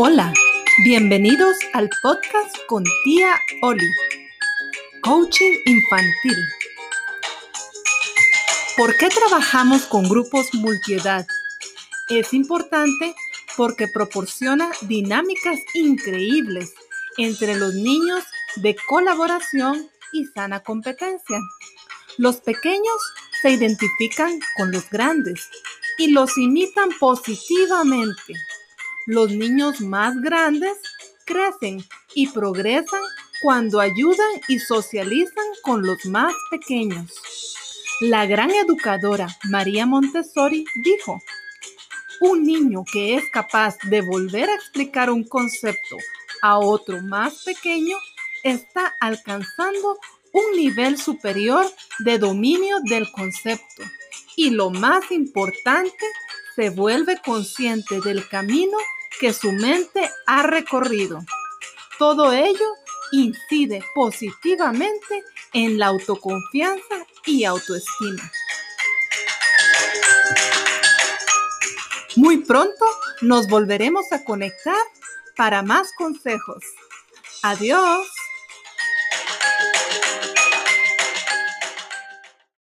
Hola, bienvenidos al podcast con tía Oli, Coaching Infantil. ¿Por qué trabajamos con grupos multiedad? Es importante porque proporciona dinámicas increíbles entre los niños de colaboración y sana competencia. Los pequeños se identifican con los grandes y los imitan positivamente los niños más grandes crecen y progresan cuando ayudan y socializan con los más pequeños. La gran educadora María Montessori dijo, un niño que es capaz de volver a explicar un concepto a otro más pequeño está alcanzando un nivel superior de dominio del concepto y lo más importante, se vuelve consciente del camino que su mente ha recorrido. Todo ello incide positivamente en la autoconfianza y autoestima. Muy pronto nos volveremos a conectar para más consejos. Adiós.